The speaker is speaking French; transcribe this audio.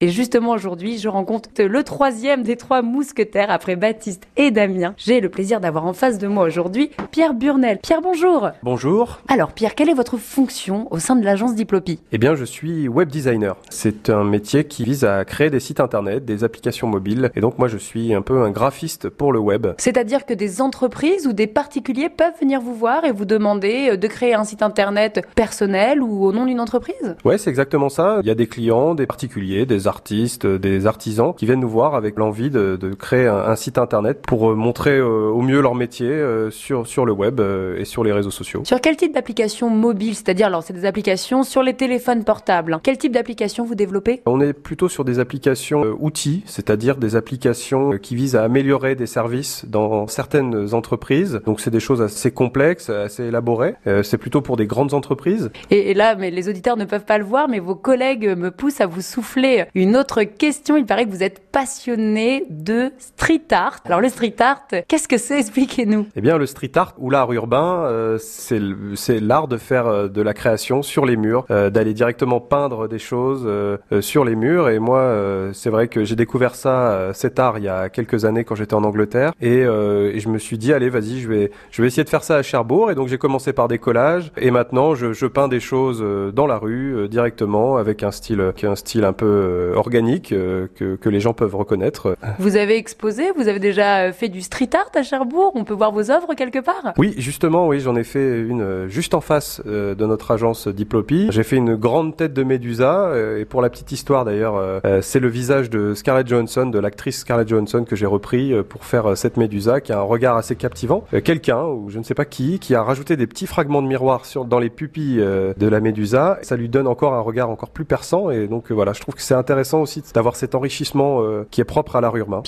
Et justement aujourd'hui, je rencontre le troisième des trois mousquetaires après Baptiste et Damien. J'ai le plaisir d'avoir en face de moi aujourd'hui Pierre Burnel. Pierre, bonjour. Bonjour. Alors Pierre, quelle est votre fonction au sein de l'agence Diplopie Eh bien, je suis web designer. C'est un métier qui vise à créer des sites internet, des applications mobiles. Et donc moi, je suis un peu un graphiste pour le web. C'est-à-dire que des entreprises ou des particuliers peuvent venir vous voir et vous demander de créer un site internet personnel ou au nom d'une entreprise? Ouais, c'est exactement ça. Il y a des clients, des particuliers, des artistes, des artisans qui viennent nous voir avec l'envie de, de créer un, un, site internet pour euh, montrer euh, au mieux leur métier euh, sur sur le web et sur les réseaux sociaux. Sur quel type d'application mobile, c'est-à-dire alors c'est des applications sur les téléphones portables. Quel type d'application vous développez? On est plutôt sur des applications outils, c'est-à-dire des applications qui visent à améliorer des services dans certaines entreprises. Donc c'est des choses assez complexes, assez élaborées. c'est plutôt pour des grandes entreprises. Et, et là, mais les auditeurs ne peuvent pas le voir, mais vos collègues me poussent à vous souffler une autre question. Il paraît que vous êtes passionné de street art. Alors le street art, qu'est-ce que c'est? Expliquez-nous. Eh bien, le street art ou l'art urbain, euh, c'est l'art de faire euh, de la création sur les murs, euh, d'aller directement peindre des choses sur les murs. Et moi, c'est vrai que j'ai découvert ça, cet art, il y a quelques années quand j'étais en Angleterre, et, je me suis dit, allez, vas-y, je vais, essayer de faire ça à Cherbourg. Et donc j'ai commencé par des collages, et maintenant je, je peins des choses dans la rue directement avec un style, un style un peu organique que, que les gens peuvent reconnaître. Vous avez exposé, vous avez déjà fait du street art à Cherbourg On peut voir vos œuvres quelque part? Oui, justement, oui, j'en ai fait une juste en face de notre agence Diplopie. J'ai fait une grande tête de Médusa, et pour la petite histoire d'ailleurs, c'est le visage de Scarlett Johansson, de l'actrice Scarlett Johansson que j'ai repris pour faire cette Médusa qui a un regard assez captivant. Quelqu'un, ou je ne sais pas qui, qui a rajouté des petits fragments de miroir sur, dans les pupilles de la Médusa. Ça lui donne encore un regard encore plus perçant, et donc voilà, je trouve que c'est intéressant aussi d'avoir cet enrichissement euh, qui est propre à l'art urbain.